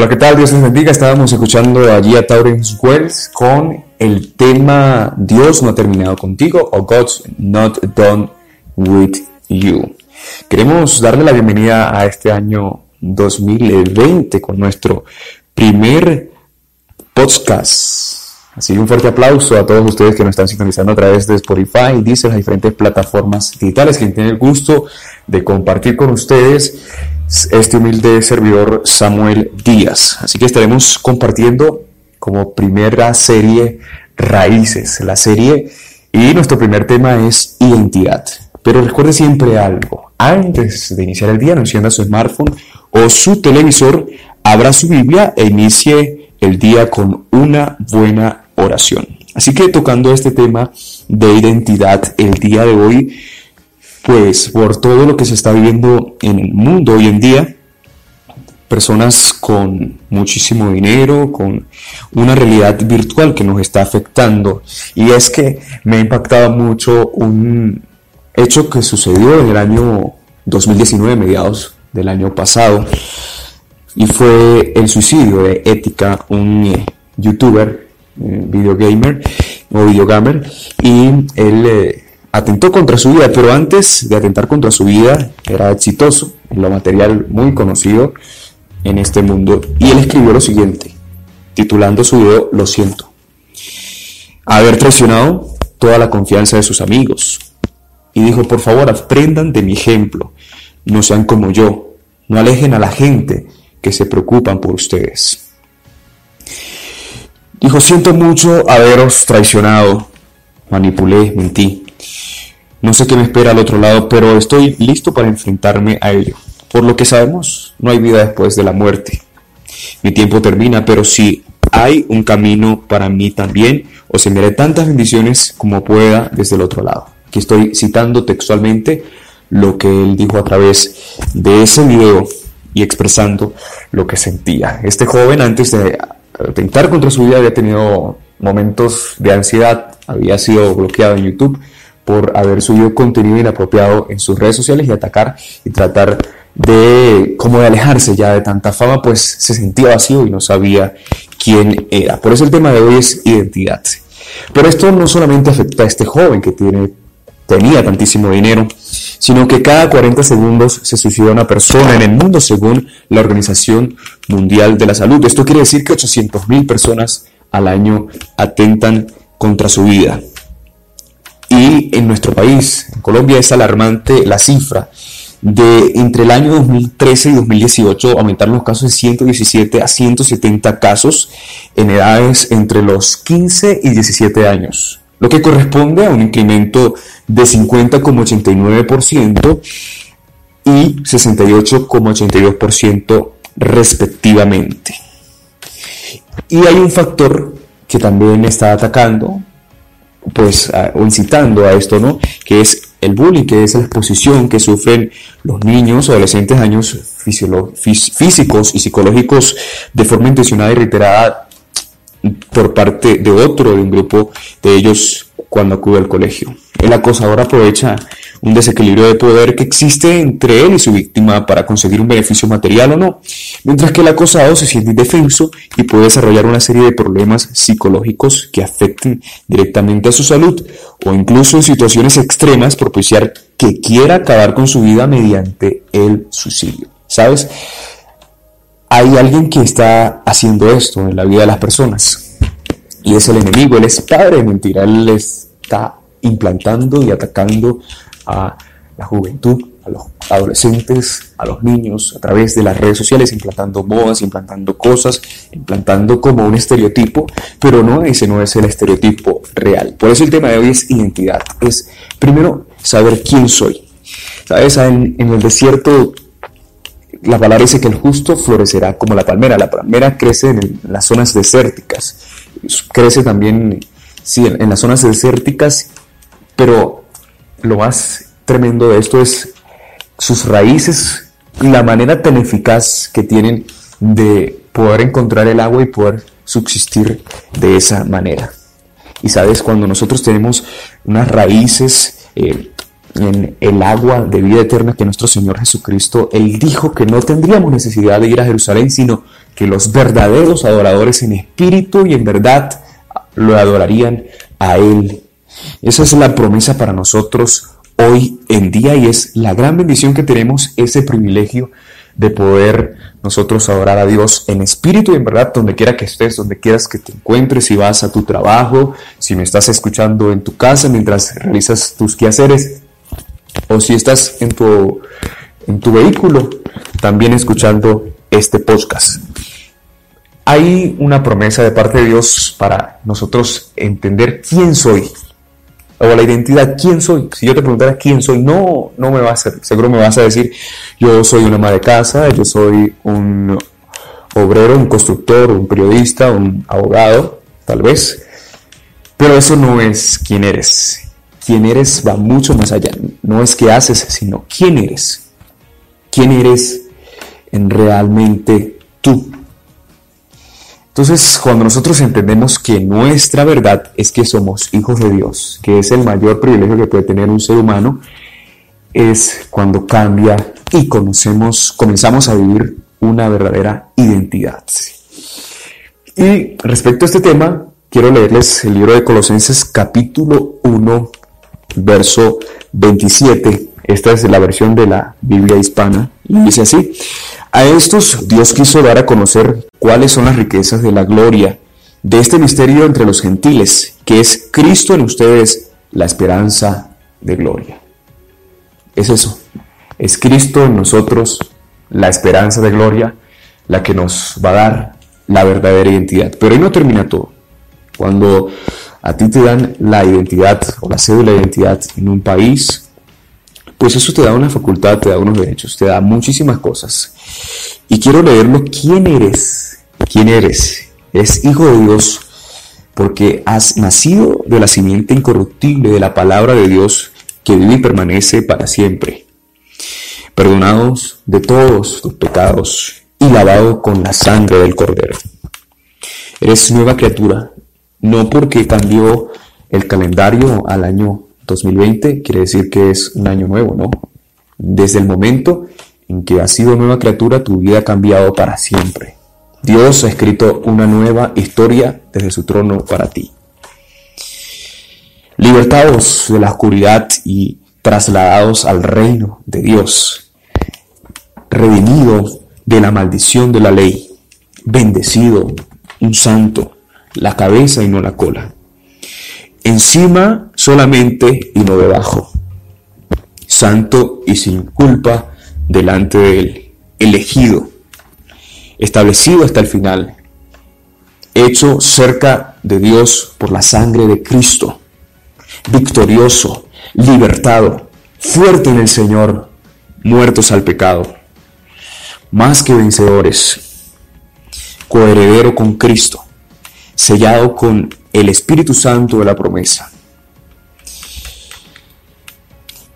Hola, ¿qué tal? Dios les bendiga. Estábamos escuchando allí a Taurens Wells con el tema Dios no ha terminado contigo o God's not done with you. Queremos darle la bienvenida a este año 2020 con nuestro primer podcast. Así que un fuerte aplauso a todos ustedes que nos están sintonizando a través de Spotify y las diferentes plataformas digitales que tienen el gusto de compartir con ustedes este humilde servidor Samuel Díaz. Así que estaremos compartiendo como primera serie Raíces, la serie, y nuestro primer tema es identidad. Pero recuerde siempre algo, antes de iniciar el día, no encienda su smartphone o su televisor, abra su Biblia e inicie el día con una buena oración. Así que tocando este tema de identidad el día de hoy, pues por todo lo que se está viviendo en el mundo hoy en día, personas con muchísimo dinero, con una realidad virtual que nos está afectando. Y es que me ha impactado mucho un hecho que sucedió en el año 2019, mediados del año pasado, y fue el suicidio de Ética, un eh, youtuber, videogamer o videogamer, y él... Eh, atentó contra su vida, pero antes de atentar contra su vida era exitoso en lo material muy conocido en este mundo y él escribió lo siguiente, titulando su video Lo siento. Haber traicionado toda la confianza de sus amigos. Y dijo, por favor, aprendan de mi ejemplo, no sean como yo, no alejen a la gente que se preocupan por ustedes. Dijo, siento mucho haberos traicionado, manipulé, mentí. No sé qué me espera al otro lado, pero estoy listo para enfrentarme a ello. Por lo que sabemos, no hay vida después de la muerte. Mi tiempo termina, pero si hay un camino para mí también, os enviaré tantas bendiciones como pueda desde el otro lado. Aquí estoy citando textualmente lo que él dijo a través de ese video y expresando lo que sentía. Este joven antes de atentar contra su vida había tenido momentos de ansiedad, había sido bloqueado en YouTube por haber subido contenido inapropiado en sus redes sociales y atacar y tratar de como de alejarse ya de tanta fama, pues se sentía vacío y no sabía quién era. Por eso el tema de hoy es identidad. Pero esto no solamente afecta a este joven que tiene, tenía tantísimo dinero, sino que cada 40 segundos se suicida una persona en el mundo según la Organización Mundial de la Salud. Esto quiere decir que 800.000 personas al año atentan contra su vida. Y en nuestro país, en Colombia, es alarmante la cifra de entre el año 2013 y 2018 aumentaron los casos de 117 a 170 casos en edades entre los 15 y 17 años, lo que corresponde a un incremento de 50,89% y 68,82% respectivamente. Y hay un factor que también está atacando pues o incitando a esto, ¿no? Que es el bullying, que es la exposición que sufren los niños adolescentes años físicos y psicológicos de forma intencionada y reiterada por parte de otro, de un grupo de ellos cuando acude al colegio. El acosador aprovecha un desequilibrio de poder que existe entre él y su víctima para conseguir un beneficio material o no, mientras que el acosado se siente indefenso y puede desarrollar una serie de problemas psicológicos que afecten directamente a su salud o incluso en situaciones extremas propiciar que quiera acabar con su vida mediante el suicidio. ¿Sabes? Hay alguien que está haciendo esto en la vida de las personas y es el enemigo, él es padre de mentira, él está implantando y atacando a la juventud, a los adolescentes, a los niños, a través de las redes sociales, implantando modas, implantando cosas, implantando como un estereotipo, pero no, ese no es el estereotipo real. Por eso el tema de hoy es identidad, es primero saber quién soy. Sabes, en, en el desierto la palabra dice que el justo florecerá como la palmera. La palmera crece en, las zonas desérticas, crece también sí, en, las zonas desérticas, pero lo más tremendo de esto es sus raíces la manera tan eficaz que tienen de poder encontrar el agua y poder subsistir de esa manera. Y sabes, cuando nosotros tenemos unas raíces eh, en el agua de vida eterna que nuestro Señor Jesucristo, Él dijo que no tendríamos necesidad de ir a Jerusalén, sino que los verdaderos adoradores en espíritu y en verdad lo adorarían a Él. Esa es la promesa para nosotros hoy en día y es la gran bendición que tenemos ese privilegio de poder nosotros adorar a Dios en espíritu y en verdad donde quiera que estés, donde quieras que te encuentres, si vas a tu trabajo, si me estás escuchando en tu casa mientras realizas tus quehaceres o si estás en tu, en tu vehículo también escuchando este podcast. Hay una promesa de parte de Dios para nosotros entender quién soy, o la identidad, ¿quién soy? Si yo te preguntara quién soy, no, no me vas a, seguro me vas a decir, yo soy una ama de casa, yo soy un obrero, un constructor, un periodista, un abogado, tal vez, pero eso no es quién eres. Quién eres va mucho más allá, no es qué haces, sino quién eres. ¿Quién eres en realmente tú? Entonces, cuando nosotros entendemos que nuestra verdad es que somos hijos de Dios, que es el mayor privilegio que puede tener un ser humano, es cuando cambia y conocemos, comenzamos a vivir una verdadera identidad. Y respecto a este tema, quiero leerles el libro de Colosenses capítulo 1, verso 27. Esta es la versión de la Biblia hispana y dice así, a estos Dios quiso dar a conocer cuáles son las riquezas de la gloria de este misterio entre los gentiles, que es Cristo en ustedes, la esperanza de gloria. Es eso, es Cristo en nosotros, la esperanza de gloria, la que nos va a dar la verdadera identidad. Pero ahí no termina todo. Cuando a ti te dan la identidad o la cédula de identidad en un país, pues eso te da una facultad, te da unos derechos, te da muchísimas cosas. Y quiero leerlo, ¿quién eres? ¿Quién eres? Es hijo de Dios porque has nacido de la simiente incorruptible de la palabra de Dios que vive y permanece para siempre. Perdonados de todos tus pecados y lavado con la sangre del Cordero. Eres nueva criatura, no porque cambió el calendario al año 2020 quiere decir que es un año nuevo, ¿no? Desde el momento en que has sido nueva criatura, tu vida ha cambiado para siempre. Dios ha escrito una nueva historia desde su trono para ti. Libertados de la oscuridad y trasladados al reino de Dios. Redimido de la maldición de la ley. Bendecido, un santo, la cabeza y no la cola. Encima solamente y no debajo, santo y sin culpa delante de él, elegido, establecido hasta el final, hecho cerca de Dios por la sangre de Cristo, victorioso, libertado, fuerte en el Señor, muertos al pecado, más que vencedores, coheredero con Cristo, sellado con el Espíritu Santo de la promesa.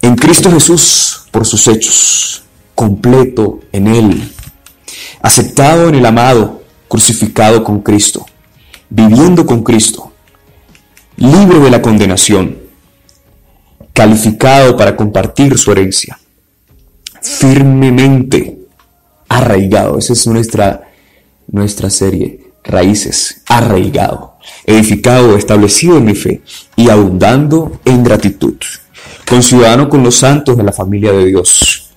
En Cristo Jesús, por sus hechos, completo en Él, aceptado en el amado, crucificado con Cristo, viviendo con Cristo, libre de la condenación, calificado para compartir su herencia, firmemente arraigado. Esa es nuestra, nuestra serie, Raíces, arraigado edificado, establecido en mi fe y abundando en gratitud, conciudadano con los santos de la familia de Dios,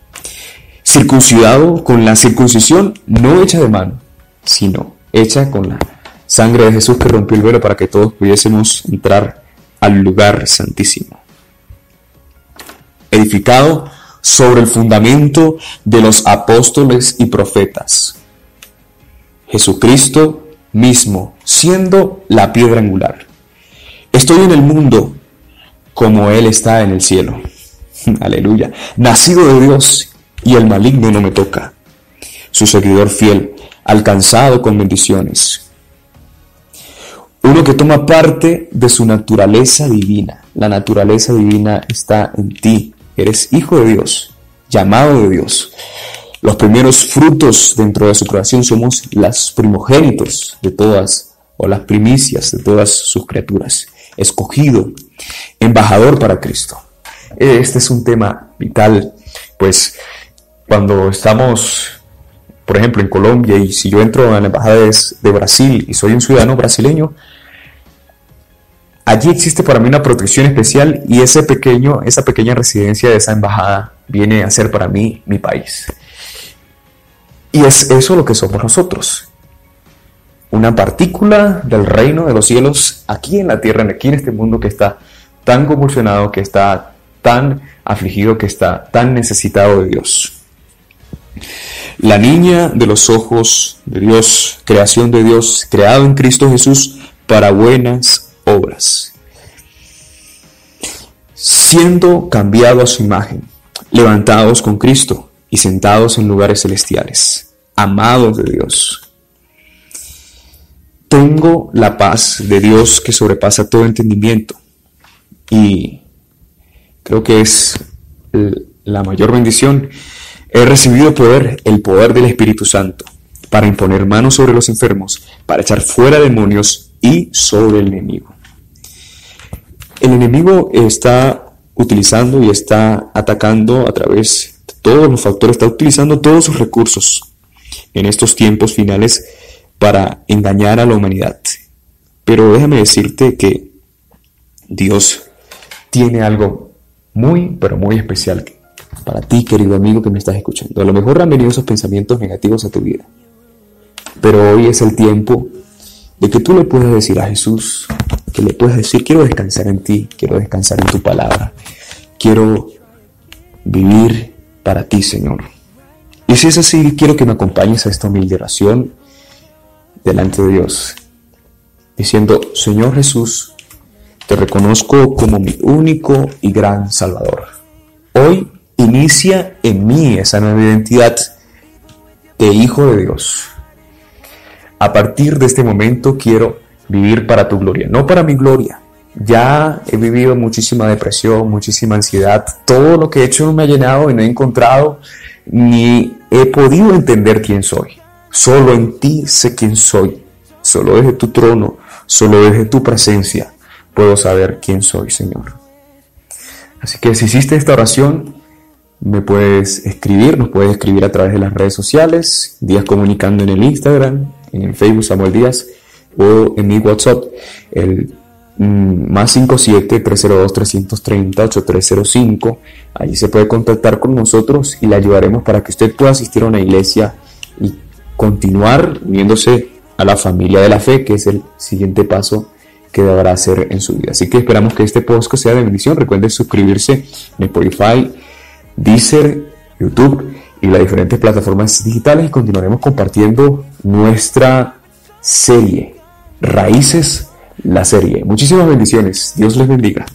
circuncidado con la circuncisión no hecha de mano, sino hecha con la sangre de Jesús que rompió el velo para que todos pudiésemos entrar al lugar santísimo. Edificado sobre el fundamento de los apóstoles y profetas. Jesucristo mismo, siendo la piedra angular. Estoy en el mundo como Él está en el cielo. Aleluya. Nacido de Dios y el maligno no me toca. Su seguidor fiel, alcanzado con bendiciones. Uno que toma parte de su naturaleza divina. La naturaleza divina está en ti. Eres hijo de Dios, llamado de Dios. Los primeros frutos dentro de su creación somos las primogénitos de todas, o las primicias de todas sus criaturas. Escogido, embajador para Cristo. Este es un tema vital, pues cuando estamos por ejemplo, en Colombia, y si yo entro a la embajada de, Brasil y soy un ciudadano brasileño, allí existe para mí una protección especial y ese pequeño, esa pequeña residencia de esa embajada viene a ser para mí mi país. Y es eso lo que somos nosotros. Una partícula del reino de los cielos aquí en la tierra, aquí en este mundo que está tan convulsionado, que está tan afligido, que está tan necesitado de Dios. La niña de los ojos de Dios, creación de Dios, creado en Cristo Jesús para buenas obras. Siendo cambiado a su imagen, levantados con Cristo y sentados en lugares celestiales, amados de Dios. Tengo la paz de Dios que sobrepasa todo entendimiento y creo que es la mayor bendición He recibido poder, el poder del Espíritu Santo, para imponer manos sobre los enfermos, para echar fuera demonios y sobre el enemigo. El enemigo está utilizando y está atacando a través todos los factores, está utilizando todos sus recursos en estos tiempos finales para engañar a la humanidad. Pero déjame decirte que Dios tiene algo muy, pero muy especial para ti, querido amigo que me estás escuchando. A lo mejor han venido esos pensamientos negativos a tu vida. Pero hoy es el tiempo de que tú le puedas decir a Jesús, que le puedas decir, quiero descansar en ti, quiero descansar en tu palabra, quiero vivir para ti, Señor. Y si es así, quiero que me acompañes a esta humilde oración delante de Dios, diciendo, Señor Jesús, te reconozco como mi único y gran Salvador. Hoy inicia en mí esa nueva identidad de hijo de Dios. A partir de este momento quiero vivir para tu gloria, no para mi gloria. Ya he vivido muchísima depresión, muchísima ansiedad. Todo lo que he hecho no me ha llenado y no he encontrado ni he podido entender quién soy. Solo en ti sé quién soy. Solo desde tu trono, solo desde tu presencia puedo saber quién soy, Señor. Así que si hiciste esta oración, me puedes escribir, nos puedes escribir a través de las redes sociales, Díaz Comunicando en el Instagram, en el Facebook Samuel Díaz o en mi WhatsApp, el más 57 302 330 8305. Allí se puede contactar con nosotros y le ayudaremos para que usted pueda asistir a una iglesia y continuar uniéndose a la familia de la fe, que es el siguiente paso que deberá hacer en su vida. Así que esperamos que este podcast sea de bendición. Recuerde suscribirse en Spotify, Deezer, YouTube y las diferentes plataformas digitales y continuaremos compartiendo nuestra serie, Raíces, la serie. Muchísimas bendiciones. Dios les bendiga.